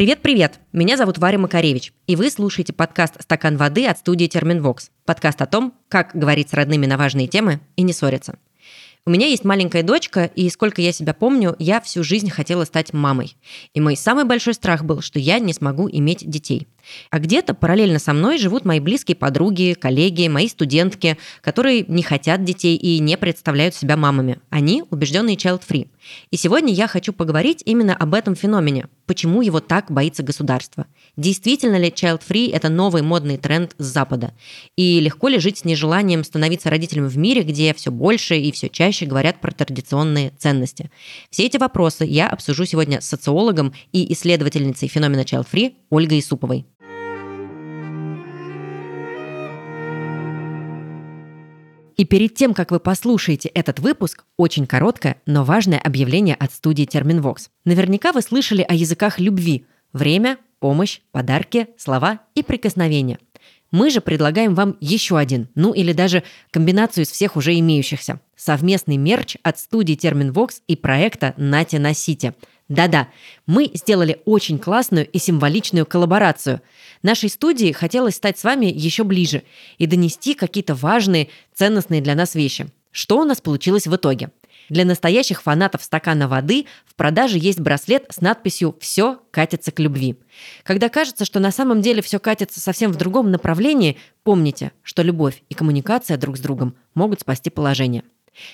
Привет-привет! Меня зовут Варя Макаревич, и вы слушаете подкаст «Стакан воды» от студии «Терминвокс». Подкаст о том, как говорить с родными на важные темы и не ссориться. У меня есть маленькая дочка, и сколько я себя помню, я всю жизнь хотела стать мамой. И мой самый большой страх был, что я не смогу иметь детей. А где-то параллельно со мной живут мои близкие подруги, коллеги, мои студентки, которые не хотят детей и не представляют себя мамами. Они убежденные child-free. И сегодня я хочу поговорить именно об этом феномене. Почему его так боится государство? Действительно ли child-free – это новый модный тренд с Запада? И легко ли жить с нежеланием становиться родителем в мире, где все больше и все чаще говорят про традиционные ценности? Все эти вопросы я обсужу сегодня с социологом и исследовательницей феномена child-free Ольгой Исуповой. И перед тем, как вы послушаете этот выпуск, очень короткое, но важное объявление от студии Терминвокс. Наверняка вы слышали о языках любви – время, помощь, подарки, слова и прикосновения. Мы же предлагаем вам еще один, ну или даже комбинацию из всех уже имеющихся. Совместный мерч от студии Терминвокс и проекта «Нате носите». Да-да, мы сделали очень классную и символичную коллаборацию. Нашей студии хотелось стать с вами еще ближе и донести какие-то важные, ценностные для нас вещи. Что у нас получилось в итоге? Для настоящих фанатов стакана воды в продаже есть браслет с надписью «Все катится к любви». Когда кажется, что на самом деле все катится совсем в другом направлении, помните, что любовь и коммуникация друг с другом могут спасти положение.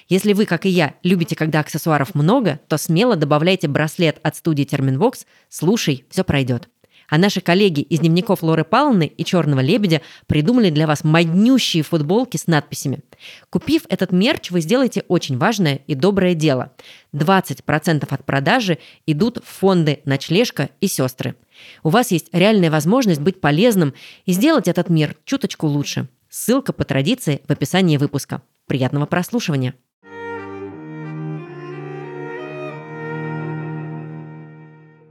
Если вы, как и я, любите, когда аксессуаров много, то смело добавляйте браслет от студии Терминвокс «Слушай, все пройдет». А наши коллеги из дневников Лоры Палны и Черного лебедя придумали для вас моднющие футболки с надписями. Купив этот мерч, вы сделаете очень важное и доброе дело. 20% от продажи идут в фонды «Ночлежка» и «Сестры». У вас есть реальная возможность быть полезным и сделать этот мир чуточку лучше. Ссылка по традиции в описании выпуска. Приятного прослушивания!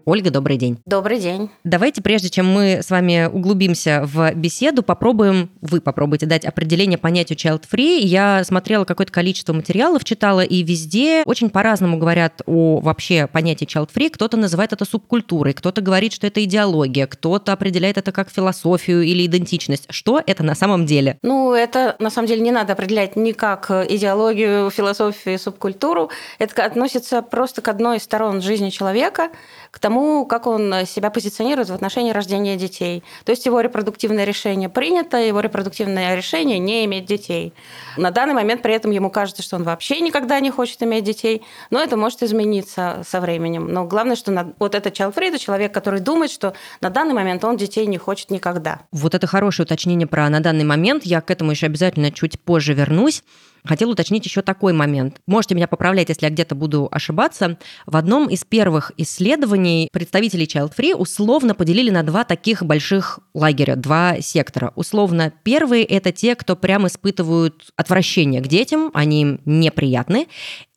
Ольга, добрый день. Добрый день. Давайте, прежде чем мы с вами углубимся в беседу, попробуем, вы попробуйте дать определение понятию child-free. Я смотрела какое-то количество материалов, читала, и везде очень по-разному говорят о вообще понятии child-free. Кто-то называет это субкультурой, кто-то говорит, что это идеология, кто-то определяет это как философию или идентичность. Что это на самом деле? Ну, это на самом деле не надо определять ни как идеологию, философию, субкультуру. Это относится просто к одной из сторон жизни человека, к тому, как он себя позиционирует в отношении рождения детей. То есть его репродуктивное решение принято, его репродуктивное решение не иметь детей. На данный момент при этом ему кажется, что он вообще никогда не хочет иметь детей, но это может измениться со временем. Но главное, что вот child free, это человек, который думает, что на данный момент он детей не хочет никогда. Вот это хорошее уточнение про на данный момент. Я к этому еще обязательно чуть позже вернусь. Хотел уточнить еще такой момент. Можете меня поправлять, если я где-то буду ошибаться. В одном из первых исследований представители Child Free условно поделили на два таких больших лагеря, два сектора. Условно, первые – это те, кто прям испытывают отвращение к детям, они им неприятны.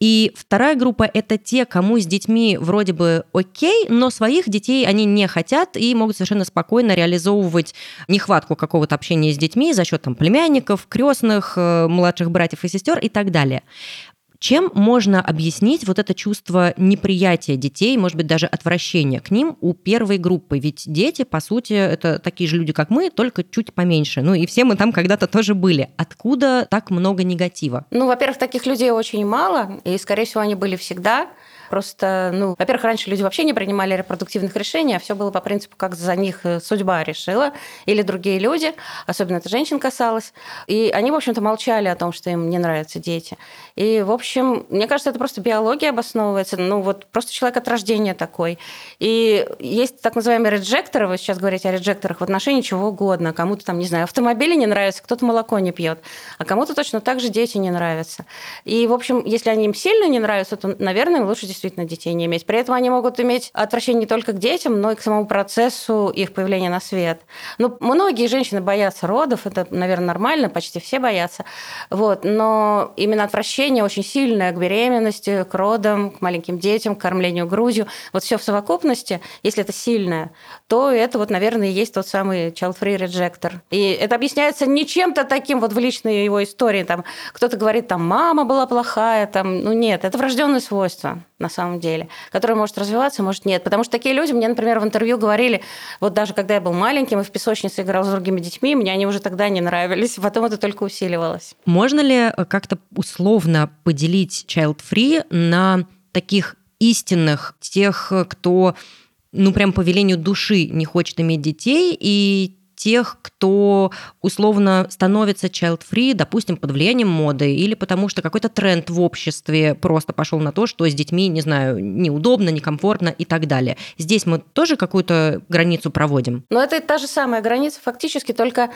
И вторая группа – это те, кому с детьми вроде бы окей, но своих детей они не хотят и могут совершенно спокойно реализовывать нехватку какого-то общения с детьми за счет там, племянников, крестных, э, младших братьев и сестер и так далее. Чем можно объяснить вот это чувство неприятия детей, может быть, даже отвращения к ним у первой группы? Ведь дети, по сути, это такие же люди, как мы, только чуть поменьше. Ну и все мы там когда-то тоже были. Откуда так много негатива? Ну, во-первых, таких людей очень мало, и, скорее всего, они были всегда. Просто, ну, во-первых, раньше люди вообще не принимали репродуктивных решений, а все было по принципу, как за них э, судьба решила, или другие люди, особенно это женщин касалось. И они, в общем-то, молчали о том, что им не нравятся дети. И, в общем, мне кажется, это просто биология обосновывается. Ну, вот просто человек от рождения такой. И есть так называемые реджекторы, вы сейчас говорите о реджекторах в отношении чего угодно. Кому-то там, не знаю, автомобили не нравятся, кто-то молоко не пьет, а кому-то точно так же дети не нравятся. И, в общем, если они им сильно не нравятся, то, наверное, лучше действительно детей не иметь. При этом они могут иметь отвращение не только к детям, но и к самому процессу их появления на свет. Ну, многие женщины боятся родов, это, наверное, нормально, почти все боятся. Вот. Но именно отвращение очень сильное к беременности, к родам, к маленьким детям, к кормлению грудью. Вот все в совокупности, если это сильное, то это вот, наверное, и есть тот самый child-free rejector. И это объясняется не чем-то таким вот в личной его истории. Там кто-то говорит, там, мама была плохая, там, ну нет, это врожденное свойство. На самом деле, которая может развиваться, может нет. Потому что такие люди мне, например, в интервью говорили, вот даже когда я был маленьким и в песочнице играл с другими детьми, мне они уже тогда не нравились, потом это только усиливалось. Можно ли э, как-то условно поделить child-free на таких истинных, тех, кто ну, прям по велению души не хочет иметь детей, и тех, кто условно становится child-free, допустим, под влиянием моды, или потому что какой-то тренд в обществе просто пошел на то, что с детьми, не знаю, неудобно, некомфортно и так далее. Здесь мы тоже какую-то границу проводим? Но это та же самая граница фактически, только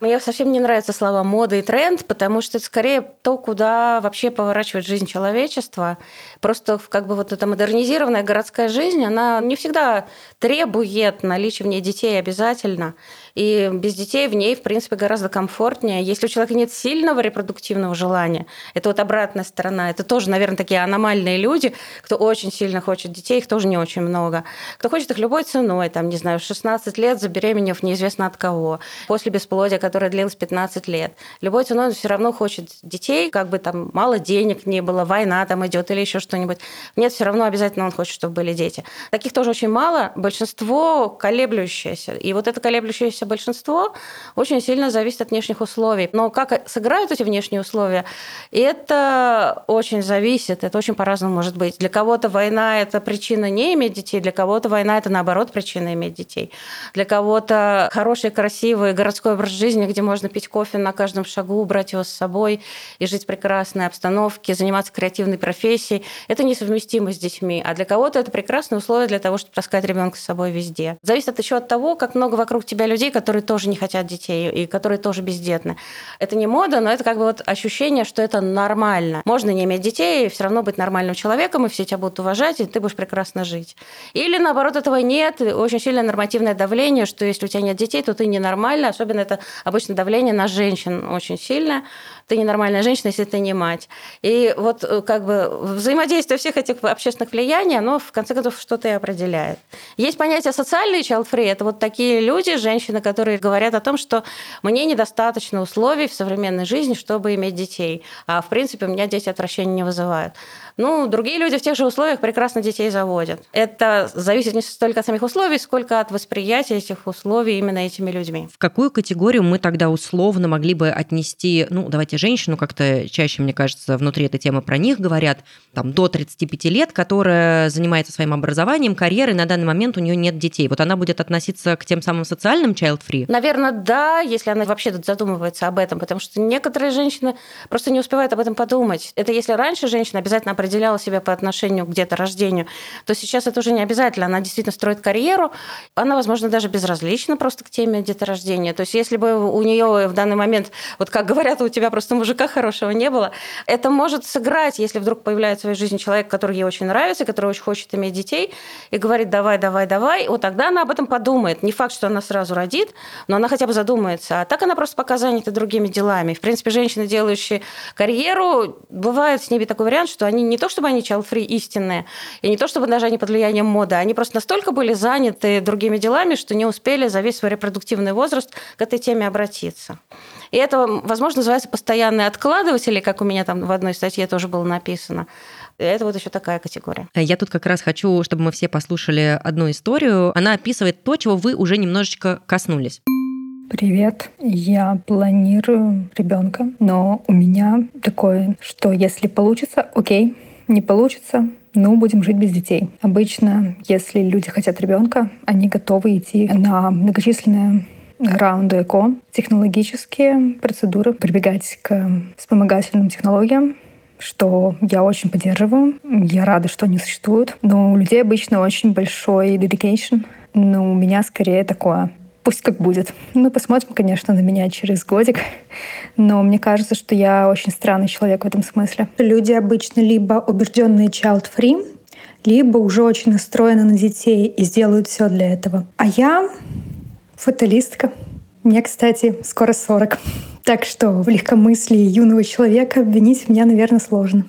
мне совсем не нравятся слова мода и тренд, потому что это скорее то, куда вообще поворачивает жизнь человечества. Просто как бы вот эта модернизированная городская жизнь, она не всегда требует наличия в ней детей обязательно. И без детей в ней, в принципе, гораздо комфортнее. Если у человека нет сильного репродуктивного желания, это вот обратная сторона. Это тоже, наверное, такие аномальные люди, кто очень сильно хочет детей, их тоже не очень много. Кто хочет их любой ценой, там, не знаю, 16 лет забеременев неизвестно от кого, после бесплодия, которое длилось 15 лет. Любой ценой он все равно хочет детей, как бы там мало денег не было, война там идет или еще что-нибудь. Нет, все равно обязательно он хочет, чтобы были дети. Таких тоже очень мало, большинство колеблющиеся. И вот это колеблющееся подавляющее большинство, очень сильно зависит от внешних условий. Но как сыграют эти внешние условия, это очень зависит, это очень по-разному может быть. Для кого-то война – это причина не иметь детей, для кого-то война – это, наоборот, причина иметь детей. Для кого-то хороший, красивый городской образ жизни, где можно пить кофе на каждом шагу, брать его с собой и жить в прекрасной обстановке, заниматься креативной профессией – это несовместимо с детьми. А для кого-то это прекрасные условия для того, чтобы таскать ребенка с собой везде. Зависит еще от того, как много вокруг тебя людей, которые тоже не хотят детей и которые тоже бездетны. Это не мода, но это как бы вот ощущение, что это нормально. Можно не иметь детей и все равно быть нормальным человеком, и все тебя будут уважать, и ты будешь прекрасно жить. Или наоборот, этого нет, очень сильное нормативное давление, что если у тебя нет детей, то ты ненормальный, особенно это обычно давление на женщин очень сильное ты ненормальная женщина, если ты не мать. И вот э, как бы взаимодействие всех этих общественных влияний, оно в конце концов что-то и определяет. Есть понятие социальный child free. Это вот такие люди, женщины, которые говорят о том, что мне недостаточно условий в современной жизни, чтобы иметь детей. А в принципе у меня дети отвращения не вызывают. Ну, другие люди в тех же условиях прекрасно детей заводят. Это зависит не столько от самих условий, сколько от восприятия этих условий именно этими людьми. В какую категорию мы тогда условно могли бы отнести, ну, давайте женщину, как-то чаще, мне кажется, внутри этой темы про них говорят, там, до 35 лет, которая занимается своим образованием, карьерой, на данный момент у нее нет детей. Вот она будет относиться к тем самым социальным child-free? Наверное, да, если она вообще задумывается об этом, потому что некоторые женщины просто не успевают об этом подумать. Это если раньше женщина обязательно определяла себя по отношению к где-то рождению, то сейчас это уже не обязательно. Она действительно строит карьеру, она, возможно, даже безразлична просто к теме деторождения. То есть если бы у нее в данный момент, вот как говорят, у тебя просто мужика хорошего не было, это может сыграть, если вдруг появляется в своей жизни человек, который ей очень нравится, который очень хочет иметь детей, и говорит, давай, давай, давай, вот тогда она об этом подумает. Не факт, что она сразу родит, но она хотя бы задумается. А так она просто пока занята другими делами. В принципе, женщины, делающие карьеру, бывает с ними такой вариант, что они не то чтобы они child-free истинные, и не то чтобы даже они под влиянием моды, они просто настолько были заняты другими делами, что не успели за весь свой репродуктивный возраст к этой теме обратиться. И это, возможно, называется постоянные откладыватели, как у меня там в одной статье тоже было написано. Это вот еще такая категория. Я тут как раз хочу, чтобы мы все послушали одну историю. Она описывает то, чего вы уже немножечко коснулись. Привет. Я планирую ребенка, но у меня такое, что если получится, окей, не получится, ну, будем жить без детей. Обычно, если люди хотят ребенка, они готовы идти на многочисленные раунды ЭКО, технологические процедуры, прибегать к вспомогательным технологиям, что я очень поддерживаю. Я рада, что они существуют. Но у людей обычно очень большой dedication. Но у меня скорее такое пусть как будет. Мы посмотрим, конечно, на меня через годик, но мне кажется, что я очень странный человек в этом смысле. Люди обычно либо убежденные child-free, либо уже очень настроены на детей и сделают все для этого. А я фаталистка. Мне, кстати, скоро 40. Так что в легкомыслии юного человека обвинить меня, наверное, сложно.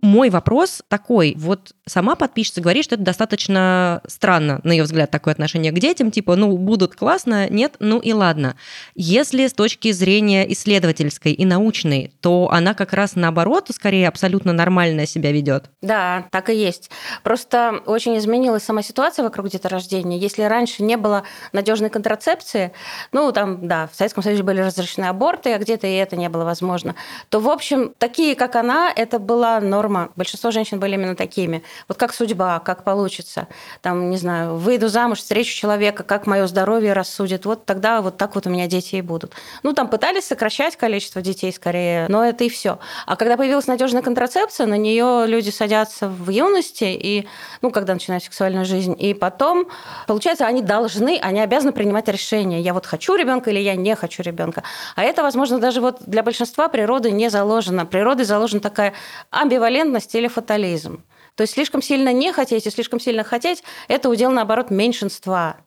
Мой вопрос такой. Вот сама подписчица говорит, что это достаточно странно, на ее взгляд, такое отношение к детям. Типа, ну, будут классно, нет, ну и ладно. Если с точки зрения исследовательской и научной, то она как раз наоборот, скорее, абсолютно нормально себя ведет. Да, так и есть. Просто очень изменилась сама ситуация вокруг деторождения. Если раньше не было надежной контрацепции, ну, там, да, в Советском Союзе были разрешены аборты, а где-то и это не было возможно, то, в общем, такие, как она, это была норма. Большинство женщин были именно такими. Вот как судьба, как получится. Там, не знаю, выйду замуж, встречу человека, как мое здоровье рассудит. Вот тогда вот так вот у меня дети и будут. Ну, там пытались сокращать количество детей скорее, но это и все. А когда появилась надежная контрацепция, на нее люди садятся в юности и, ну, когда начинают сексуальную жизнь, и потом, получается, они должны, они обязаны принимать решение. Я вот хочу ребенка или я не хочу ребенка. А это, возможно, даже вот для большинства природы не заложено. Природой заложена такая амбивалентность или фатализм. То есть слишком сильно не хотеть и слишком сильно хотеть – это удел, наоборот, меньшинства.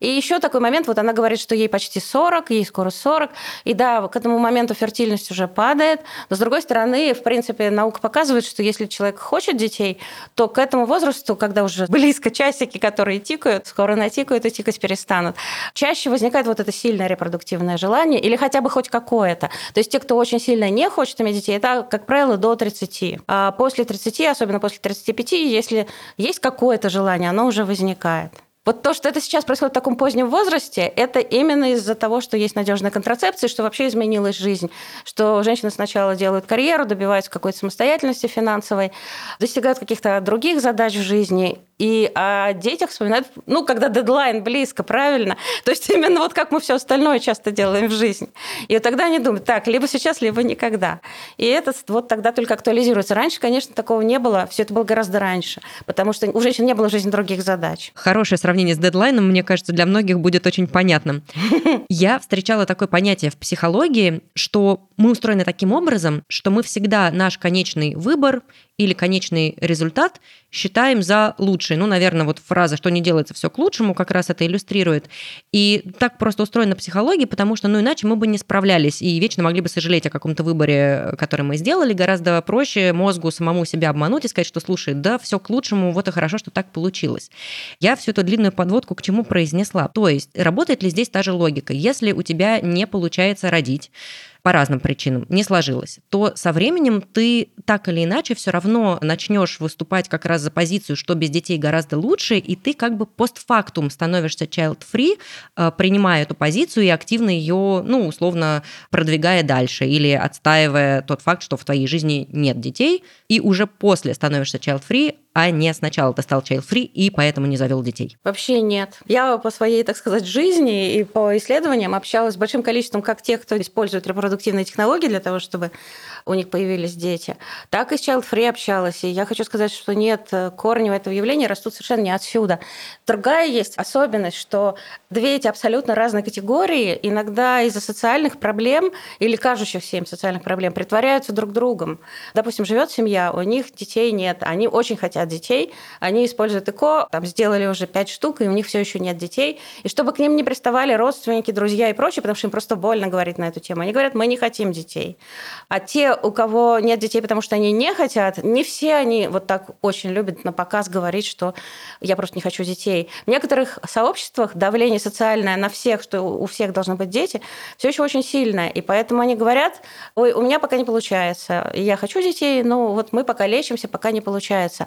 И еще такой момент, вот она говорит, что ей почти 40, ей скоро 40, и да, к этому моменту фертильность уже падает, но с другой стороны, в принципе, наука показывает, что если человек хочет детей, то к этому возрасту, когда уже близко часики, которые тикают, скоро натикают и тикать перестанут, чаще возникает вот это сильное репродуктивное желание или хотя бы хоть какое-то. То есть те, кто очень сильно не хочет иметь детей, это, как правило, до 30. А после 30, особенно после 35, если есть какое-то желание, оно уже возникает. Вот то, что это сейчас происходит в таком позднем возрасте, это именно из-за того, что есть надежная контрацепция, что вообще изменилась жизнь, что женщины сначала делают карьеру, добиваются какой-то самостоятельности финансовой, достигают каких-то других задач в жизни, и о детях вспоминают, ну, когда дедлайн близко, правильно? То есть именно вот как мы все остальное часто делаем в жизни. И вот тогда они думают, так, либо сейчас, либо никогда. И это вот тогда только актуализируется. Раньше, конечно, такого не было, все это было гораздо раньше, потому что у женщин не было в жизни других задач. Хорошее сравнение с дедлайном, мне кажется, для многих будет очень понятным. Я встречала такое понятие в психологии, что мы устроены таким образом, что мы всегда наш конечный выбор или конечный результат считаем за лучший. Ну, наверное, вот фраза «что не делается, все к лучшему» как раз это иллюстрирует. И так просто устроена психология, потому что, ну, иначе мы бы не справлялись и вечно могли бы сожалеть о каком-то выборе, который мы сделали. Гораздо проще мозгу самому себя обмануть и сказать, что, слушай, да, все к лучшему, вот и хорошо, что так получилось. Я всю эту длинную подводку к чему произнесла. То есть, работает ли здесь та же логика? Если у тебя не получается родить, по разным причинам не сложилось, то со временем ты так или иначе все равно начнешь выступать как раз за позицию, что без детей гораздо лучше, и ты как бы постфактум становишься child-free, э, принимая эту позицию и активно ее, ну, условно, продвигая дальше или отстаивая тот факт, что в твоей жизни нет детей, и уже после становишься child-free, а не сначала ты стал child-free и поэтому не завел детей? Вообще нет. Я по своей, так сказать, жизни и по исследованиям общалась с большим количеством как тех, кто использует репродуктивные технологии для того, чтобы у них появились дети, так и с child-free общалась. И я хочу сказать, что нет, корни этого явления растут совершенно не отсюда. Другая есть особенность, что две эти абсолютно разные категории иногда из-за социальных проблем или кажущихся им социальных проблем притворяются друг другом. Допустим, живет семья, у них детей нет, они очень хотят хотят детей, они используют ЭКО, там сделали уже пять штук, и у них все еще нет детей. И чтобы к ним не приставали родственники, друзья и прочее, потому что им просто больно говорить на эту тему. Они говорят, мы не хотим детей. А те, у кого нет детей, потому что они не хотят, не все они вот так очень любят на показ говорить, что я просто не хочу детей. В некоторых сообществах давление социальное на всех, что у всех должны быть дети, все еще очень сильное. И поэтому они говорят, ой, у меня пока не получается, я хочу детей, но вот мы пока лечимся, пока не получается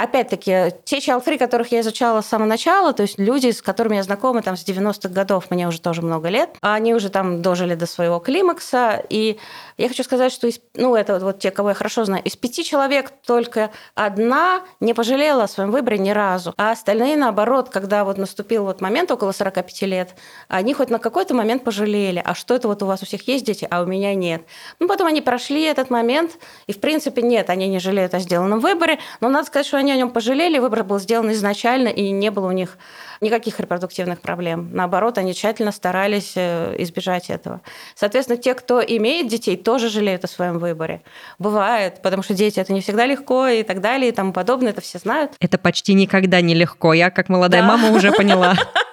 опять-таки, те child которых я изучала с самого начала, то есть люди, с которыми я знакома там с 90-х годов, мне уже тоже много лет, они уже там дожили до своего климакса, и я хочу сказать, что из, ну, это вот те, кого я хорошо знаю, из пяти человек только одна не пожалела о своем выборе ни разу, а остальные, наоборот, когда вот наступил вот момент около 45 лет, они хоть на какой-то момент пожалели, а что это вот у вас у всех есть дети, а у меня нет. Ну, потом они прошли этот момент, и, в принципе, нет, они не жалеют о сделанном выборе, но надо сказать, что они они о нем пожалели, выбор был сделан изначально, и не было у них никаких репродуктивных проблем. Наоборот, они тщательно старались э, избежать этого. Соответственно, те, кто имеет детей, тоже жалеют о своем выборе. Бывает, потому что дети это не всегда легко и так далее и тому подобное, это все знают. Это почти никогда не легко. Я, как молодая да. мама, уже поняла.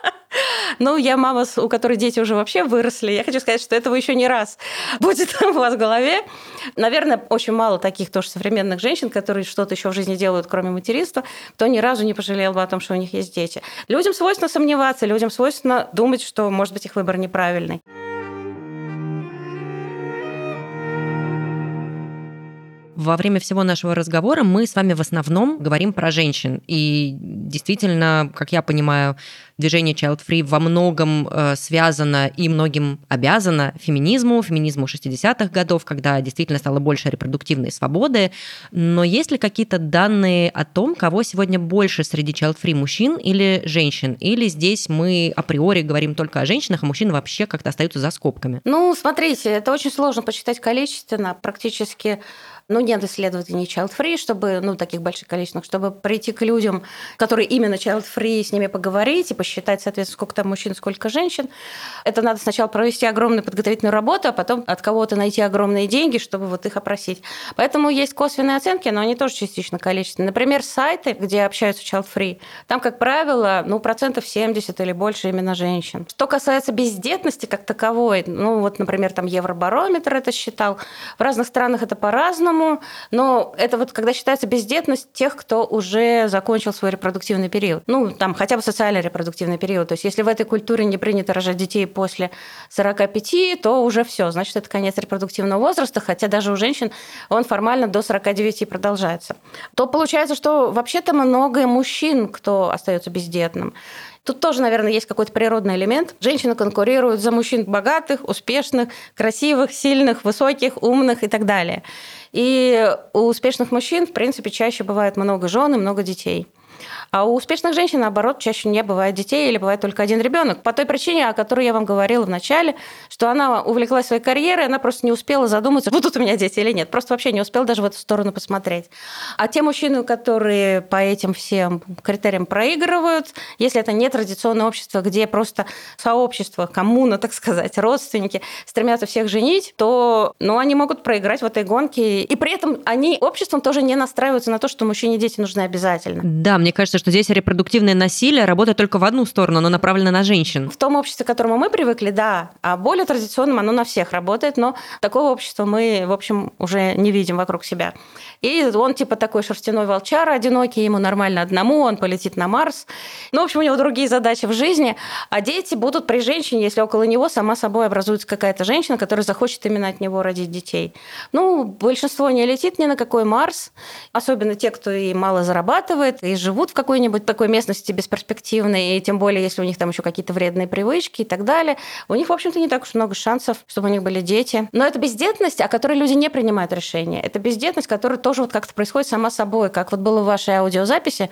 Ну, я мама, у которой дети уже вообще выросли. Я хочу сказать, что этого еще не раз будет у вас в голове. Наверное, очень мало таких тоже современных женщин, которые что-то еще в жизни делают, кроме материнства, кто ни разу не пожалел бы о том, что у них есть дети. Людям свойственно сомневаться, людям свойственно думать, что, может быть, их выбор неправильный. Во время всего нашего разговора мы с вами в основном говорим про женщин. И действительно, как я понимаю, движение Child Free во многом э, связано и многим обязано феминизму, феминизму 60-х годов, когда действительно стало больше репродуктивной свободы. Но есть ли какие-то данные о том, кого сегодня больше среди Child Free мужчин или женщин? Или здесь мы априори говорим только о женщинах, а мужчины вообще как-то остаются за скобками? Ну, смотрите, это очень сложно посчитать количественно. Практически ну, нет исследований child-free, чтобы, ну, таких больших количествах, чтобы прийти к людям, которые именно child-free, с ними поговорить и посчитать, соответственно, сколько там мужчин, сколько женщин. Это надо сначала провести огромную подготовительную работу, а потом от кого-то найти огромные деньги, чтобы вот их опросить. Поэтому есть косвенные оценки, но они тоже частично количественные. Например, сайты, где общаются child-free, там, как правило, ну, процентов 70 или больше именно женщин. Что касается бездетности как таковой, ну, вот, например, там Евробарометр это считал, в разных странах это по-разному, по-разному, но это вот когда считается бездетность тех, кто уже закончил свой репродуктивный период. Ну, там хотя бы социальный репродуктивный период. То есть если в этой культуре не принято рожать детей после 45, то уже все, значит, это конец репродуктивного возраста, хотя даже у женщин он формально до 49 продолжается. То получается, что вообще-то много мужчин, кто остается бездетным. Тут тоже, наверное, есть какой-то природный элемент. Женщины конкурируют за мужчин богатых, успешных, красивых, сильных, высоких, умных и так далее. И у успешных мужчин, в принципе, чаще бывает много жен и много детей. А у успешных женщин, наоборот, чаще не бывает детей или бывает только один ребенок. По той причине, о которой я вам говорила в начале, что она увлеклась своей карьерой, она просто не успела задуматься, будут у меня дети или нет. Просто вообще не успела даже в эту сторону посмотреть. А те мужчины, которые по этим всем критериям проигрывают, если это не традиционное общество, где просто сообщество, коммуна, так сказать, родственники стремятся всех женить, то ну, они могут проиграть в этой гонке. И при этом они обществом тоже не настраиваются на то, что мужчине дети нужны обязательно. Да, мне кажется, что здесь репродуктивное насилие работает только в одну сторону, оно направлено на женщин. В том обществе, к которому мы привыкли, да. А более традиционным оно на всех работает, но такого общества мы, в общем, уже не видим вокруг себя. И он типа такой шерстяной волчар одинокий, ему нормально одному, он полетит на Марс. Ну, в общем, у него другие задачи в жизни. А дети будут при женщине, если около него сама собой образуется какая-то женщина, которая захочет именно от него родить детей. Ну, большинство не летит ни на какой Марс, особенно те, кто и мало зарабатывает, и живут в какой-нибудь такой местности бесперспективной, и тем более, если у них там еще какие-то вредные привычки и так далее. У них, в общем-то, не так уж много шансов, чтобы у них были дети. Но это бездетность, о которой люди не принимают решения. Это бездетность, которая тоже вот как-то происходит сама собой, как вот было в вашей аудиозаписи.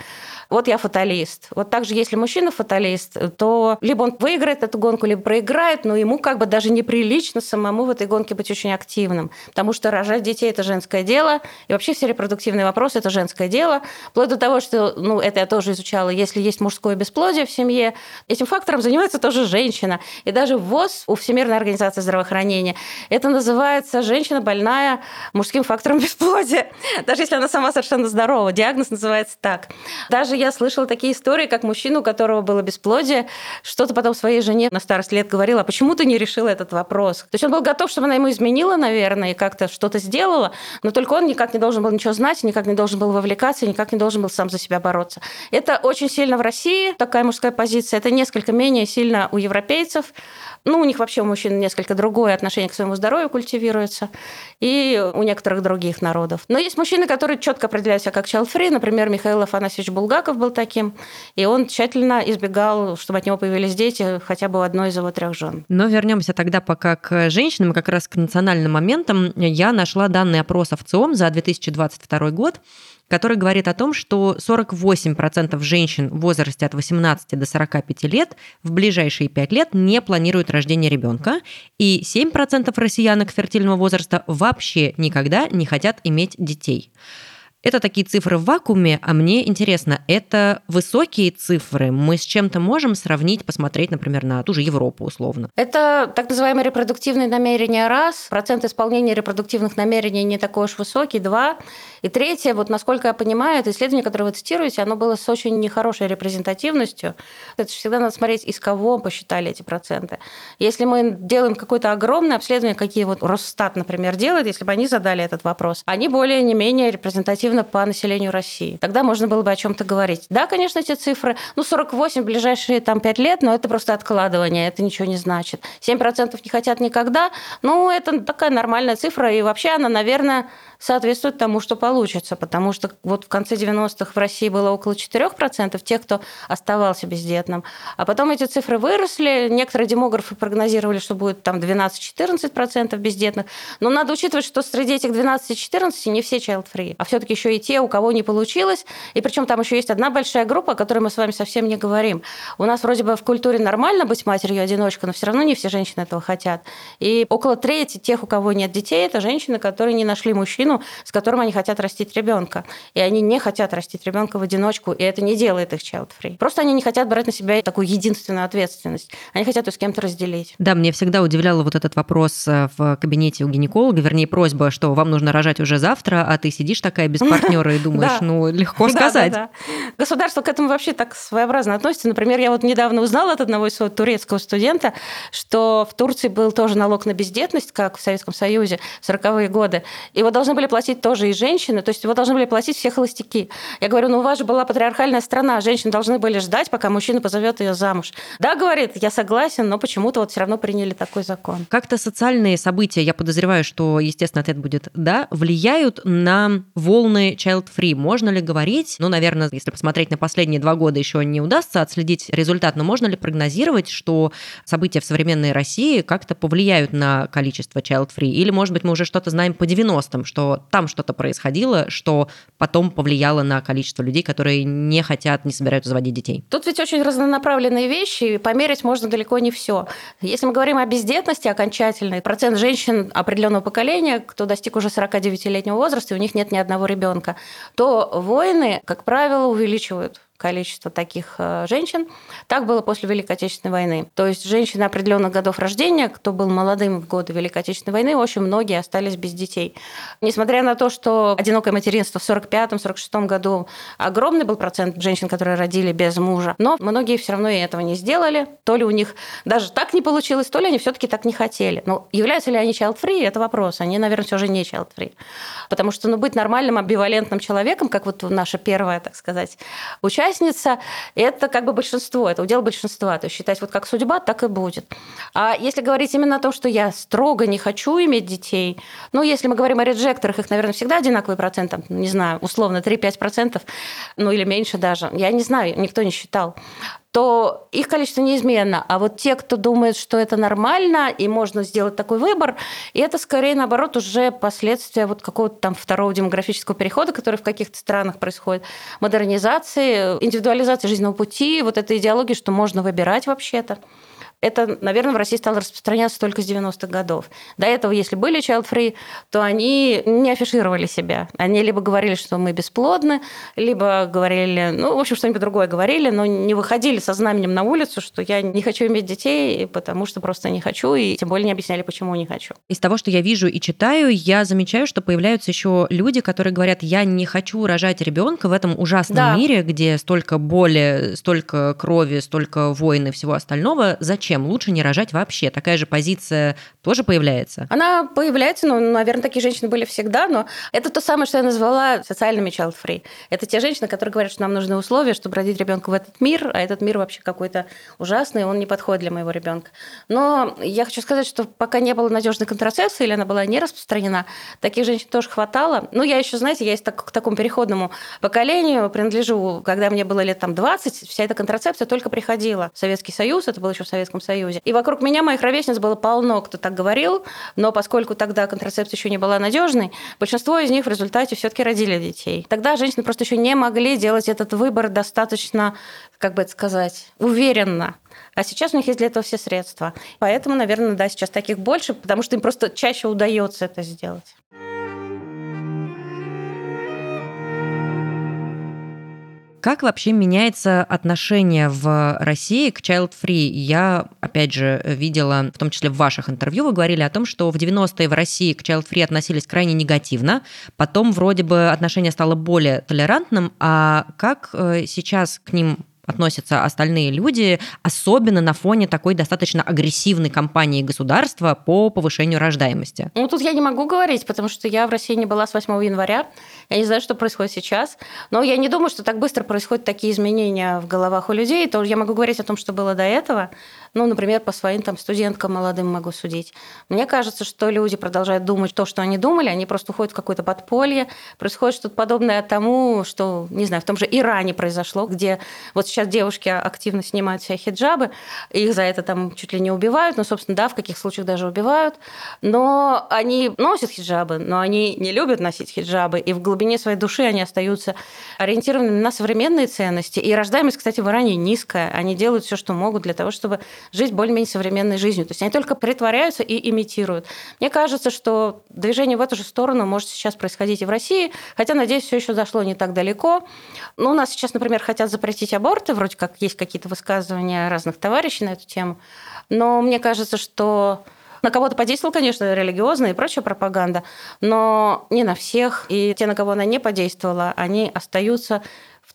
Вот я фаталист. Вот также, если мужчина фаталист, то либо он выиграет эту гонку, либо проиграет, но ему как бы даже неприлично самому в этой гонке быть очень активным. Потому что рожать детей – это женское дело, и вообще все репродуктивные вопросы – это женское дело. Вплоть до того, что, ну, это тоже изучала, если есть мужское бесплодие в семье, этим фактором занимается тоже женщина. И даже ВОЗ, у Всемирной организации здравоохранения, это называется женщина больная мужским фактором бесплодия даже если она сама совершенно здорова. Диагноз называется так. Даже я слышала такие истории, как мужчина, у которого было бесплодие, что-то потом своей жене на старость лет говорила, а почему ты не решила этот вопрос? То есть он был готов, чтобы она ему изменила, наверное, и как-то что-то сделала, но только он никак не должен был ничего знать, никак не должен был вовлекаться, никак не должен был сам за себя бороться. Это очень сильно в России, такая мужская позиция. Это несколько менее сильно у европейцев. Ну, у них вообще у мужчин несколько другое отношение к своему здоровью культивируется, и у некоторых других народов. Но есть мужчины, которые четко определяют себя как child-free. Например, Михаил Афанасьевич Булгаков был таким, и он тщательно избегал, чтобы от него появились дети хотя бы у одной из его трех жен. Но вернемся тогда пока к женщинам, как раз к национальным моментам. Я нашла данные опроса в ЦИОМ за 2022 год который говорит о том, что 48% женщин в возрасте от 18 до 45 лет в ближайшие 5 лет не планируют рождение ребенка, и 7% россиянок фертильного возраста вообще никогда не хотят иметь детей. Это такие цифры в вакууме, а мне интересно, это высокие цифры? Мы с чем-то можем сравнить, посмотреть, например, на ту же Европу условно? Это так называемые репродуктивные намерения раз, процент исполнения репродуктивных намерений не такой уж высокий, два. И третье, вот насколько я понимаю, это исследование, которое вы цитируете, оно было с очень нехорошей репрезентативностью. Это всегда надо смотреть, из кого посчитали эти проценты. Если мы делаем какое-то огромное обследование, какие вот Росстат, например, делает, если бы они задали этот вопрос, они более не менее репрезентативны по населению России. Тогда можно было бы о чем-то говорить. Да, конечно, эти цифры, ну, 48 в ближайшие там 5 лет, но это просто откладывание, это ничего не значит. 7% не хотят никогда, ну, это такая нормальная цифра, и вообще она, наверное, соответствует тому, что получится, потому что вот в конце 90-х в России было около 4% тех, кто оставался бездетным. А потом эти цифры выросли, некоторые демографы прогнозировали, что будет там 12-14% бездетных, но надо учитывать, что среди этих 12-14 не все child-free, а все таки еще и те, у кого не получилось, и причем там еще есть одна большая группа, о которой мы с вами совсем не говорим. У нас вроде бы в культуре нормально быть матерью-одиночкой, но все равно не все женщины этого хотят. И около трети тех, у кого нет детей, это женщины, которые не нашли мужчину, с которым они хотят растить ребенка. И они не хотят растить ребенка в одиночку, и это не делает их child-free. Просто они не хотят брать на себя такую единственную ответственность. Они хотят ее с кем-то разделить. Да, мне всегда удивлял вот этот вопрос э, в кабинете у гинеколога, вернее, просьба, что вам нужно рожать уже завтра, а ты сидишь такая без партнера и думаешь, ну, легко сказать. Государство к этому вообще так своеобразно относится. Например, я вот недавно узнала от одного своего турецкого студента, что в Турции был тоже налог на бездетность, как в Советском Союзе в 40-е годы. Его должны были платить тоже и женщины, то есть его должны были платить все холостяки. Я говорю, ну у вас же была патриархальная страна, женщины должны были ждать, пока мужчина позовет ее замуж. Да, говорит, я согласен, но почему-то вот все равно приняли такой закон. Как-то социальные события, я подозреваю, что, естественно, ответ будет «да», влияют на волны child-free. Можно ли говорить, ну, наверное, если посмотреть на последние два года, еще не удастся отследить результат, но можно ли прогнозировать, что события в современной России как-то повлияют на количество child-free? Или, может быть, мы уже что-то знаем по 90-м, что там что-то происходило, что потом повлияло на количество людей, которые не хотят, не собираются заводить детей. Тут ведь очень разнонаправленные вещи, и померить можно далеко не все. Если мы говорим о бездетности окончательной, процент женщин определенного поколения, кто достиг уже 49-летнего возраста, и у них нет ни одного ребенка, то войны, как правило, увеличивают количество таких э, женщин. Так было после Великой Отечественной войны. То есть женщины определенных годов рождения, кто был молодым в годы Великой Отечественной войны, очень многие остались без детей. Несмотря на то, что одинокое материнство в 1945-1946 году огромный был процент женщин, которые родили без мужа, но многие все равно и этого не сделали. То ли у них даже так не получилось, то ли они все-таки так не хотели. Но являются ли они child-free, это вопрос. Они, наверное, все же не child-free. Потому что ну, быть нормальным, амбивалентным человеком, как вот наша первая, так сказать, участница, участница, это как бы большинство, это удел большинства. То есть считать вот как судьба, так и будет. А если говорить именно о том, что я строго не хочу иметь детей, ну, если мы говорим о реджекторах, их, наверное, всегда одинаковый процент, там, не знаю, условно 3-5%, ну или меньше даже. Я не знаю, никто не считал то их количество неизменно. А вот те, кто думает, что это нормально и можно сделать такой выбор, и это скорее, наоборот, уже последствия вот какого-то там второго демографического перехода, который в каких-то странах происходит, модернизации, индивидуализации жизненного пути, вот этой идеологии, что можно выбирать вообще-то. Это, наверное, в России стало распространяться только с 90-х годов. До этого, если были child-free, то они не афишировали себя. Они либо говорили, что мы бесплодны, либо говорили, ну, в общем, что-нибудь другое говорили, но не выходили со знаменем на улицу, что я не хочу иметь детей, потому что просто не хочу, и тем более не объясняли, почему не хочу. Из того, что я вижу и читаю, я замечаю, что появляются еще люди, которые говорят, я не хочу рожать ребенка в этом ужасном да. мире, где столько боли, столько крови, столько войн и всего остального. Зачем? Зачем? Лучше не рожать вообще. Такая же позиция тоже появляется? Она появляется, ну, наверное, такие женщины были всегда, но это то самое, что я назвала социальными child-free. Это те женщины, которые говорят, что нам нужны условия, чтобы родить ребенка в этот мир, а этот мир вообще какой-то ужасный, он не подходит для моего ребенка. Но я хочу сказать, что пока не было надежной контрацепции или она была не распространена, таких женщин тоже хватало. Ну, я еще, знаете, я есть так, к такому переходному поколению принадлежу, когда мне было лет там 20, вся эта контрацепция только приходила в Советский Союз, это было еще в Советском Союзе. И вокруг меня, моих ровесниц, было полно, кто так говорил, но поскольку тогда контрацепция еще не была надежной, большинство из них в результате все-таки родили детей. Тогда женщины просто еще не могли делать этот выбор достаточно, как бы это сказать, уверенно. А сейчас у них есть для этого все средства. Поэтому, наверное, да, сейчас таких больше, потому что им просто чаще удается это сделать. Как вообще меняется отношение в России к child-free? Я, опять же, видела, в том числе в ваших интервью, вы говорили о том, что в 90-е в России к child-free относились крайне негативно, потом вроде бы отношение стало более толерантным, а как э, сейчас к ним относятся остальные люди, особенно на фоне такой достаточно агрессивной кампании государства по повышению рождаемости? Ну, тут я не могу говорить, потому что я в России не была с 8 января. Я не знаю, что происходит сейчас. Но я не думаю, что так быстро происходят такие изменения в головах у людей. То я могу говорить о том, что было до этого. Ну, например, по своим там студенткам молодым могу судить. Мне кажется, что люди продолжают думать то, что они думали, они просто уходят в какое-то подполье. Происходит что-то подобное тому, что, не знаю, в том же Иране произошло, где вот сейчас девушки активно снимают все хиджабы, их за это там чуть ли не убивают, ну, собственно, да, в каких случаях даже убивают, но они носят хиджабы, но они не любят носить хиджабы, и в глубине своей души они остаются ориентированными на современные ценности. И рождаемость, кстати, в Иране низкая. Они делают все, что могут для того, чтобы жить более-менее современной жизнью. То есть они только притворяются и имитируют. Мне кажется, что движение в эту же сторону может сейчас происходить и в России, хотя, надеюсь, все еще зашло не так далеко. Ну, у нас сейчас, например, хотят запретить аборты, вроде как есть какие-то высказывания разных товарищей на эту тему. Но мне кажется, что на кого-то подействовала, конечно, религиозная и прочая пропаганда, но не на всех. И те, на кого она не подействовала, они остаются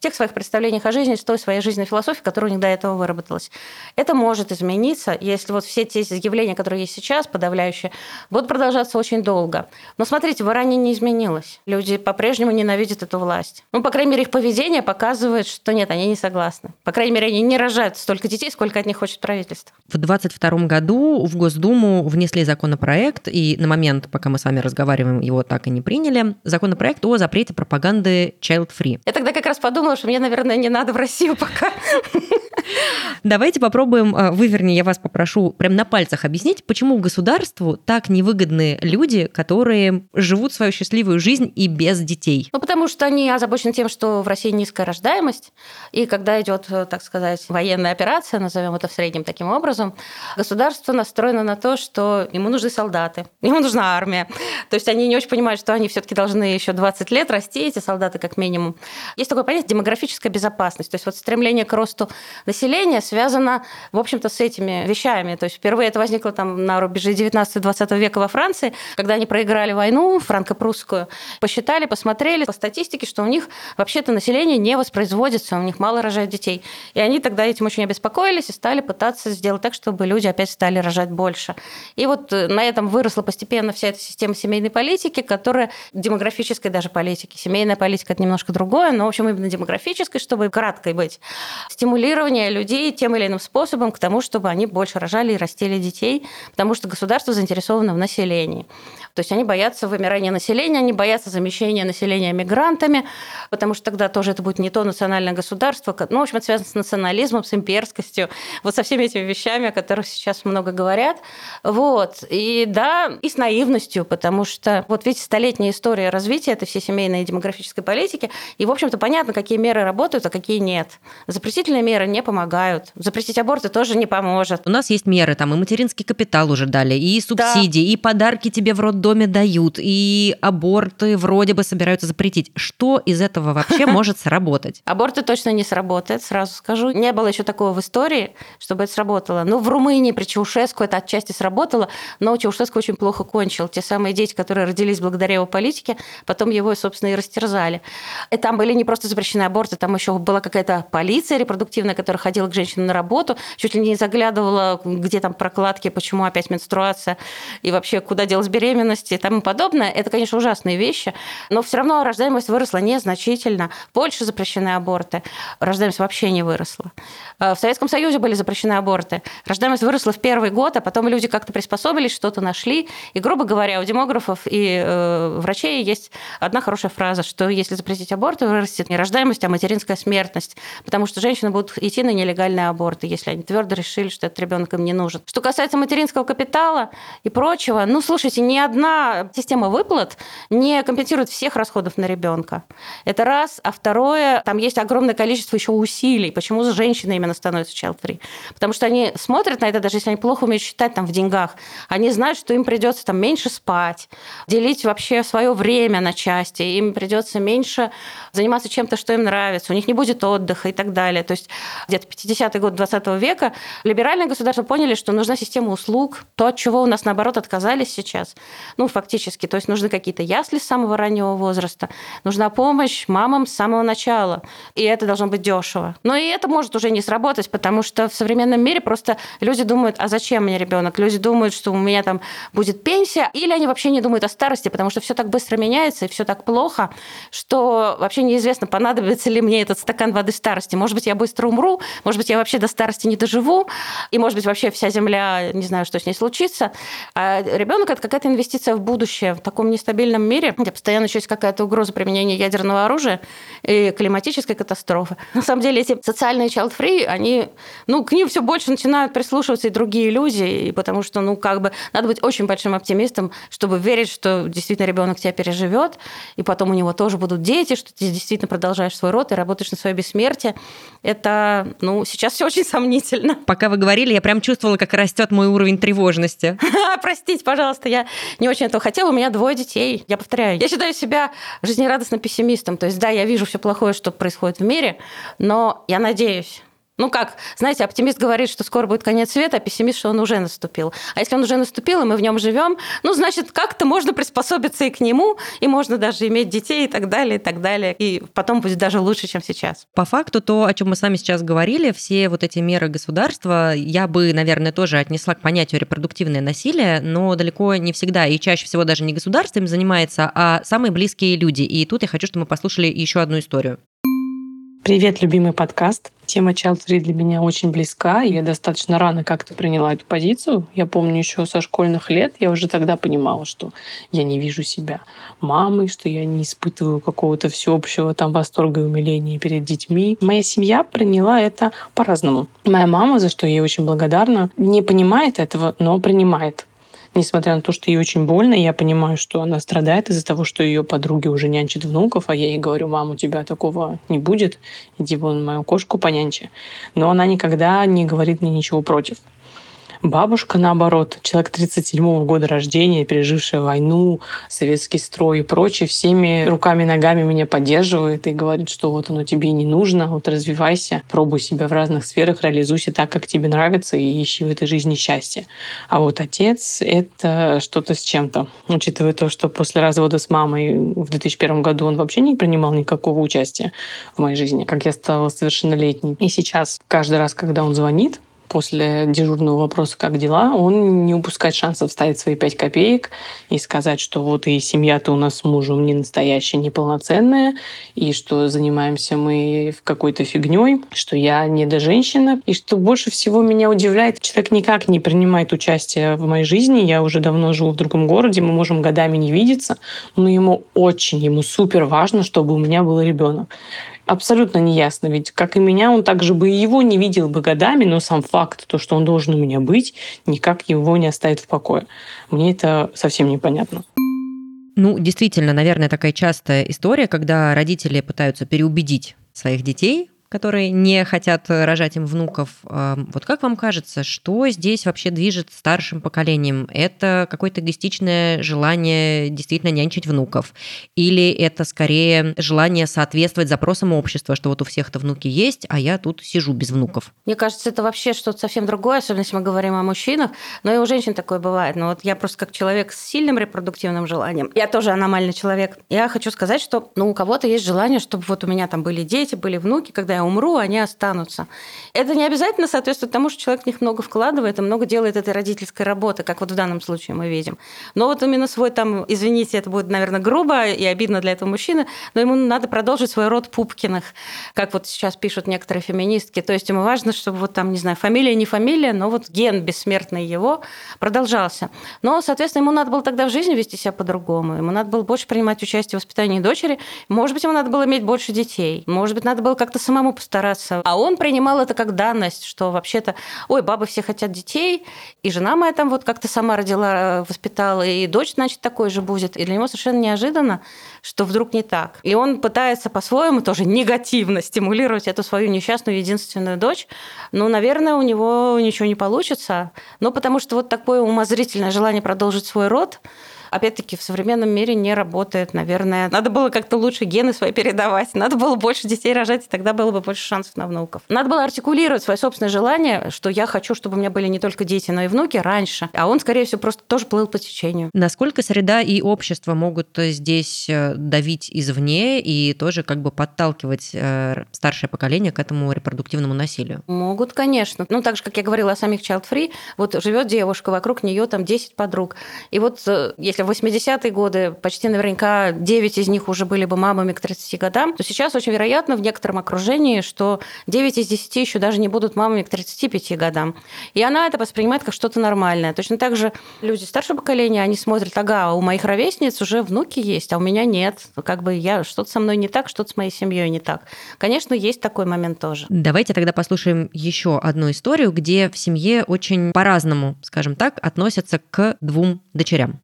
тех своих представлениях о жизни, с той своей жизненной философией, которая у них до этого выработалась. Это может измениться, если вот все те явления, которые есть сейчас, подавляющие, будут продолжаться очень долго. Но смотрите, в Иране не изменилось. Люди по-прежнему ненавидят эту власть. Ну, по крайней мере, их поведение показывает, что нет, они не согласны. По крайней мере, они не рожают столько детей, сколько от них хочет правительство. В 2022 году в Госдуму внесли законопроект, и на момент, пока мы с вами разговариваем, его так и не приняли, законопроект о запрете пропаганды child-free. Я тогда как раз подумала, подумала, что мне, наверное, не надо в Россию пока. Давайте попробуем, э, вы, вернее, я вас попрошу прям на пальцах объяснить, почему государству так невыгодны люди, которые живут свою счастливую жизнь и без детей. Ну, потому что они озабочены тем, что в России низкая рождаемость, и когда идет, э, так сказать, военная операция, назовем это в среднем таким образом, государство настроено на то, что ему нужны солдаты, ему нужна армия. То есть они не очень понимают, что они все-таки должны еще 20 лет расти, эти солдаты как минимум. Есть такое понятие демографическая безопасность. То есть вот стремление к росту населения связано, в общем-то, с этими вещами. То есть впервые это возникло там на рубеже 19-20 века во Франции, когда они проиграли войну франко-прусскую, посчитали, посмотрели по статистике, что у них вообще-то население не воспроизводится, у них мало рожают детей. И они тогда этим очень обеспокоились и стали пытаться сделать так, чтобы люди опять стали рожать больше. И вот э, на этом выросла постепенно вся эта система семейной политики, которая демографической даже политики. Семейная политика – это немножко другое, но, в общем, именно демографической, чтобы краткой быть. Стимулирование людей тем или иным способом к тому, чтобы они больше рожали и растили детей, потому что государство заинтересовано в населении. То есть они боятся вымирания населения, они боятся замещения населения мигрантами, потому что тогда тоже это будет не то национальное государство. Ну, в общем, это связано с национализмом, с имперскостью, вот со всеми этими вещами, о которых сейчас много говорят. Вот. И да, и с наивностью, потому что вот видите, столетняя история развития этой всей семейной и демографической политики, и, в общем-то, понятно, какие меры работают, а какие нет. Запретительные меры не помогают. Запретить аборты тоже не поможет. У нас есть меры, там и материнский капитал уже дали, и субсидии, да. и подарки тебе в роддоме дают, и аборты вроде бы собираются запретить. Что из этого вообще может сработать? Аборты точно не сработает, сразу скажу. Не было еще такого в истории, чтобы это сработало. Ну, в Румынии при Чаушеску это отчасти сработало, но Чаушеску очень плохо кончил. Те самые дети, которые родились благодаря его политике, потом его, собственно, и растерзали. И там были не просто запрещены аборты, там еще была какая-то полиция репродуктивная, которая ходила к женщинам на работу, чуть ли не заглядывала, где там прокладки, почему опять менструация, и вообще куда делась беременность и тому подобное, это, конечно, ужасные вещи, но все равно рождаемость выросла незначительно. В Польше запрещены аборты, рождаемость вообще не выросла. Э, в Советском Союзе были запрещены аборты. Рождаемость выросла в первый год, а потом люди как-то приспособились, что-то нашли. И, грубо говоря, у демографов и э, врачей есть одна хорошая фраза, что если запретить аборты, вырастет не рождаемость, а материнская смертность, потому что женщины будут идти на незаконные, нелегальные аборты, если они твердо решили, что этот ребенок им не нужен. Что касается материнского капитала и прочего, ну, слушайте, ни одна система выплат не компенсирует всех расходов на ребенка. Это раз. А второе, там есть огромное количество еще усилий. Почему женщины именно становятся child-free? Потому что они смотрят на это, даже если они плохо умеют считать там в деньгах, они знают, что им придется там меньше спать, делить вообще свое время на части, им придется меньше заниматься чем-то, что им нравится, у них не будет отдыха и так далее. То есть где-то 50-й год 20 века либеральные государства поняли, что нужна система услуг, то, от чего у нас, наоборот, отказались сейчас. Ну, фактически. То есть нужны какие-то ясли с самого раннего возраста, нужна помощь мамам с самого начала. И это должно быть дешево. Но и это может уже не сработать, потому что в современном мире просто люди думают, а зачем мне ребенок? Люди думают, что у меня там будет пенсия, или они вообще не думают о старости, потому что все так быстро меняется и все так плохо, что вообще неизвестно, понадобится ли мне этот стакан воды старости. Может быть, я быстро умру, может быть, я вообще до старости не доживу, и, может быть, вообще вся Земля, не знаю, что с ней случится. А ребенок это какая-то инвестиция в будущее. В таком нестабильном мире, где постоянно еще есть какая-то угроза применения ядерного оружия и климатической катастрофы. На самом деле, эти социальные child-free, они, ну, к ним все больше начинают прислушиваться и другие люди, и потому что, ну, как бы, надо быть очень большим оптимистом, чтобы верить, что действительно ребенок тебя переживет, и потом у него тоже будут дети, что ты действительно продолжаешь свой род и работаешь на свое бессмертие. Это, ну, сейчас все очень сомнительно. Пока вы говорили, я прям чувствовала, как растет мой уровень тревожности. Простите, пожалуйста, я не очень этого хотела. У меня двое детей. Я повторяю, я считаю себя жизнерадостным пессимистом. То есть, да, я вижу все плохое, что происходит в мире, но я надеюсь, ну как, знаете, оптимист говорит, что скоро будет конец света, а пессимист, что он уже наступил. А если он уже наступил, и мы в нем живем, ну, значит, как-то можно приспособиться и к нему, и можно даже иметь детей и так далее, и так далее. И потом будет даже лучше, чем сейчас. По факту, то, о чем мы с вами сейчас говорили, все вот эти меры государства, я бы, наверное, тоже отнесла к понятию репродуктивное насилие, но далеко не всегда, и чаще всего даже не государство им занимается, а самые близкие люди. И тут я хочу, чтобы мы послушали еще одну историю. Привет, любимый подкаст. Тема Child Free для меня очень близка. Я достаточно рано как-то приняла эту позицию. Я помню еще со школьных лет, я уже тогда понимала, что я не вижу себя мамой, что я не испытываю какого-то всеобщего там восторга и умиления перед детьми. Моя семья приняла это по-разному. Моя мама, за что я ей очень благодарна, не понимает этого, но принимает несмотря на то, что ей очень больно, я понимаю, что она страдает из-за того, что ее подруги уже нянчат внуков, а я ей говорю, мам, у тебя такого не будет, иди вон мою кошку понянчи. Но она никогда не говорит мне ничего против. Бабушка, наоборот, человек 37-го года рождения, пережившая войну, советский строй и прочее, всеми руками ногами меня поддерживает и говорит, что вот оно тебе не нужно, вот развивайся, пробуй себя в разных сферах, реализуйся так, как тебе нравится, и ищи в этой жизни счастье. А вот отец — это что-то с чем-то. Учитывая то, что после развода с мамой в 2001 году он вообще не принимал никакого участия в моей жизни, как я стала совершеннолетней. И сейчас каждый раз, когда он звонит, после дежурного вопроса «как дела?», он не упускает шанса вставить свои пять копеек и сказать, что вот и семья-то у нас с мужем не настоящая, не полноценная, и что занимаемся мы какой-то фигней, что я не до женщина, и что больше всего меня удивляет, человек никак не принимает участие в моей жизни, я уже давно живу в другом городе, мы можем годами не видеться, но ему очень, ему супер важно, чтобы у меня был ребенок абсолютно неясно. Ведь, как и меня, он также бы его не видел бы годами, но сам факт, то, что он должен у меня быть, никак его не оставит в покое. Мне это совсем непонятно. Ну, действительно, наверное, такая частая история, когда родители пытаются переубедить своих детей которые не хотят рожать им внуков. Вот как вам кажется, что здесь вообще движет старшим поколением? Это какое-то эгоистичное желание действительно нянчить внуков? Или это скорее желание соответствовать запросам общества, что вот у всех-то внуки есть, а я тут сижу без внуков? Мне кажется, это вообще что-то совсем другое, особенно если мы говорим о мужчинах. Но и у женщин такое бывает. Но вот я просто как человек с сильным репродуктивным желанием, я тоже аномальный человек. Я хочу сказать, что ну, у кого-то есть желание, чтобы вот у меня там были дети, были внуки, когда я я умру, они останутся. Это не обязательно соответствует тому, что человек в них много вкладывает и много делает этой родительской работы, как вот в данном случае мы видим. Но вот именно свой там, извините, это будет, наверное, грубо и обидно для этого мужчины, но ему надо продолжить свой род Пупкиных, как вот сейчас пишут некоторые феминистки. То есть ему важно, чтобы вот там, не знаю, фамилия не фамилия, но вот ген бессмертный его продолжался. Но, соответственно, ему надо было тогда в жизни вести себя по-другому. Ему надо было больше принимать участие в воспитании дочери. Может быть, ему надо было иметь больше детей. Может быть, надо было как-то самому самому постараться. А он принимал это как данность, что вообще-то, ой, бабы все хотят детей, и жена моя там вот как-то сама родила, воспитала, и дочь, значит, такой же будет. И для него совершенно неожиданно, что вдруг не так. И он пытается по-своему тоже негативно стимулировать эту свою несчастную единственную дочь. Ну, наверное, у него ничего не получится. Но потому что вот такое умозрительное желание продолжить свой род, опять-таки, в современном мире не работает, наверное. Надо было как-то лучше гены свои передавать, надо было больше детей рожать, и тогда было бы больше шансов на внуков. Надо было артикулировать свое собственное желание, что я хочу, чтобы у меня были не только дети, но и внуки раньше. А он, скорее всего, просто тоже плыл по течению. Насколько среда и общество могут э, здесь э, давить извне и тоже как бы подталкивать э, старшее поколение к этому репродуктивному насилию? Могут, конечно. Ну, так же, как я говорила о самих child-free, вот живет девушка, вокруг нее там 10 подруг. И вот если если в 80-е годы почти наверняка 9 из них уже были бы мамами к 30 годам, то сейчас очень вероятно в некотором окружении, что 9 из 10 еще даже не будут мамами к 35 годам. И она это воспринимает как что-то нормальное. Точно так же люди старшего поколения, они смотрят, ага, у моих ровесниц уже внуки есть, а у меня нет. Как бы я что-то со мной не так, что-то с моей семьей не так. Конечно, есть такой момент тоже. Давайте тогда послушаем еще одну историю, где в семье очень по-разному, скажем так, относятся к двум дочерям.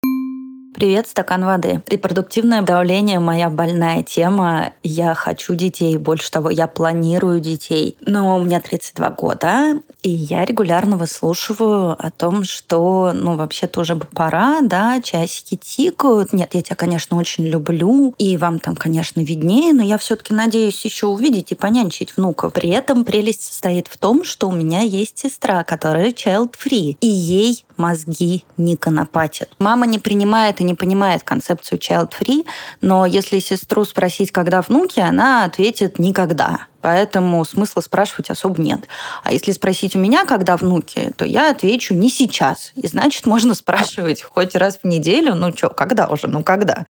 Привет, стакан воды. Репродуктивное давление – моя больная тема. Я хочу детей. Больше того, я планирую детей. Но у меня 32 года, и я регулярно выслушиваю о том, что, ну, вообще-то уже бы пора, да, часики тикают. Нет, я тебя, конечно, очень люблю, и вам там, конечно, виднее, но я все таки надеюсь еще увидеть и понянчить внуков. При этом прелесть состоит в том, что у меня есть сестра, которая child-free, и ей мозги не конопатят. Мама не принимает и не понимает концепцию child-free, но если сестру спросить, когда внуки, она ответит «никогда». Поэтому смысла спрашивать особо нет. А если спросить у меня, когда внуки, то я отвечу «не сейчас». И значит, можно спрашивать хоть раз в неделю, ну что, когда уже, ну когда.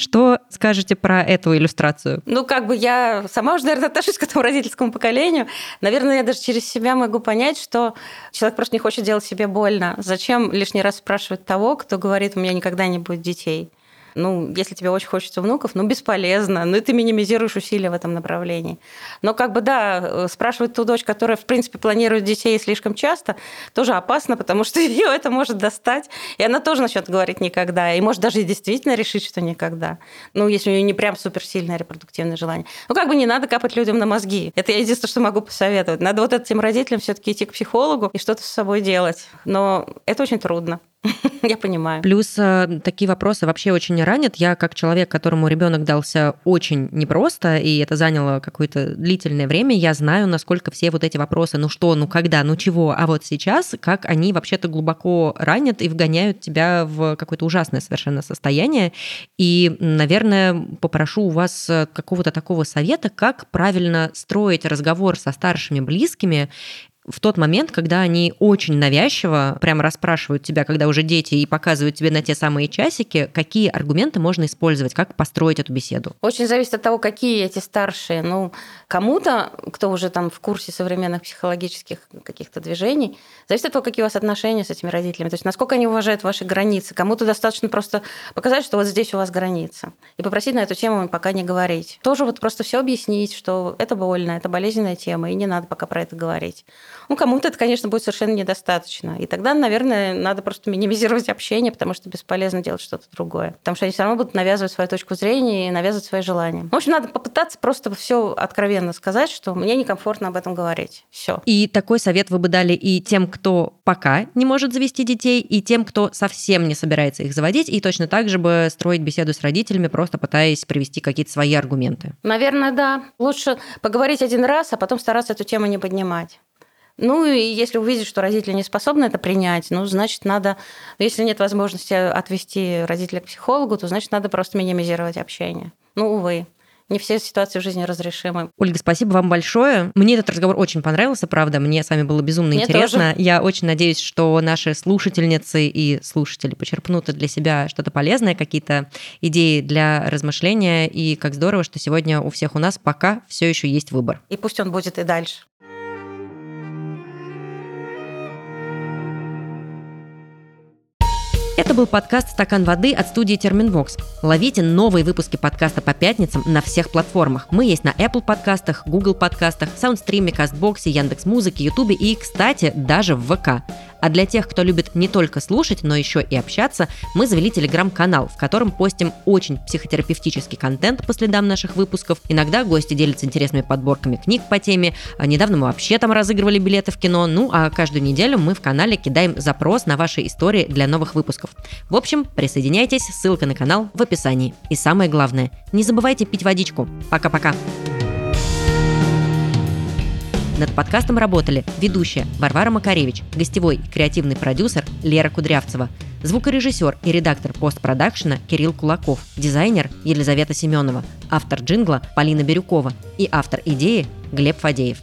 Что скажете про эту иллюстрацию? Ну, как бы я сама уже, наверное, отношусь к этому родительскому поколению. Наверное, я даже через себя могу понять, что человек просто не хочет делать себе больно. Зачем лишний раз спрашивать того, кто говорит, у меня никогда не будет детей? Ну, если тебе очень хочется внуков, ну, бесполезно. Ну, и ты минимизируешь усилия в этом направлении. Но как бы, да, э, спрашивать ту дочь, которая, в принципе, планирует детей слишком часто, тоже опасно, потому что ее это может достать. И она тоже начнет говорить никогда. И может даже действительно решить, что никогда. Ну, если у нее не прям суперсильное репродуктивное желание. Ну, как бы не надо капать людям на мозги. Это я единственное, что могу посоветовать. Надо вот этим родителям все-таки идти к психологу и что-то с собой делать. Но это очень трудно. Я понимаю. Плюс э, такие вопросы вообще очень ранят. Я как человек, которому ребенок дался очень непросто, и это заняло какое-то длительное время, я знаю, насколько все вот эти вопросы, ну что, ну когда, ну чего, а вот сейчас, как они вообще-то глубоко ранят и вгоняют тебя в какое-то ужасное совершенно состояние. И, наверное, попрошу у вас э, какого-то такого совета, как правильно строить разговор со старшими близкими в тот момент, когда они очень навязчиво прямо расспрашивают тебя, когда уже дети, и показывают тебе на те самые часики, какие аргументы можно использовать, как построить эту беседу? Очень зависит от того, какие эти старшие. Ну, кому-то, кто уже там в курсе современных психологических каких-то движений, зависит от того, какие у вас отношения с этими родителями, то есть насколько они уважают ваши границы. Кому-то достаточно просто показать, что вот здесь у вас граница, и попросить на эту тему пока не говорить. Тоже вот просто все объяснить, что это больно, это болезненная тема, и не надо пока про это говорить. Ну, кому-то это, конечно, будет совершенно недостаточно. И тогда, наверное, надо просто минимизировать общение, потому что бесполезно делать что-то другое. Потому что они все равно будут навязывать свою точку зрения и навязывать свои желания. В общем, надо попытаться просто все откровенно сказать, что мне некомфортно об этом говорить. Все. И такой совет вы бы дали и тем, кто пока не может завести детей, и тем, кто совсем не собирается их заводить, и точно так же бы строить беседу с родителями, просто пытаясь привести какие-то свои аргументы. Наверное, да. Лучше поговорить один раз, а потом стараться эту тему не поднимать. Ну и если увидеть, что родители не способны это принять, ну, значит, надо, если нет возможности отвести родителя к психологу, то значит, надо просто минимизировать общение. Ну, увы. Не все ситуации в жизни разрешимы. Ольга, спасибо вам большое. Мне этот разговор очень понравился, правда. Мне с вами было безумно Мне интересно. Тоже. Я очень надеюсь, что наши слушательницы и слушатели почерпнут для себя что-то полезное, какие-то идеи для размышления. И как здорово, что сегодня у всех у нас пока все еще есть выбор. И пусть он будет и дальше. Это был подкаст «Стакан воды» от студии Терминвокс. Ловите новые выпуски подкаста по пятницам на всех платформах. Мы есть на Apple подкастах, Google подкастах, Soundstream, Кастбоксе, Яндекс.Музыке, Ютубе и, кстати, даже в ВК. А для тех, кто любит не только слушать, но еще и общаться, мы завели телеграм-канал, в котором постим очень психотерапевтический контент по следам наших выпусков. Иногда гости делятся интересными подборками книг по теме. А недавно мы вообще там разыгрывали билеты в кино. Ну, а каждую неделю мы в канале кидаем запрос на ваши истории для новых выпусков. В общем, присоединяйтесь, ссылка на канал в описании. И самое главное, не забывайте пить водичку. Пока-пока. Над подкастом работали ведущая Варвара Макаревич, гостевой и креативный продюсер Лера Кудрявцева, звукорежиссер и редактор постпродакшена Кирилл Кулаков, дизайнер Елизавета Семенова, автор джингла Полина Бирюкова и автор идеи Глеб Фадеев.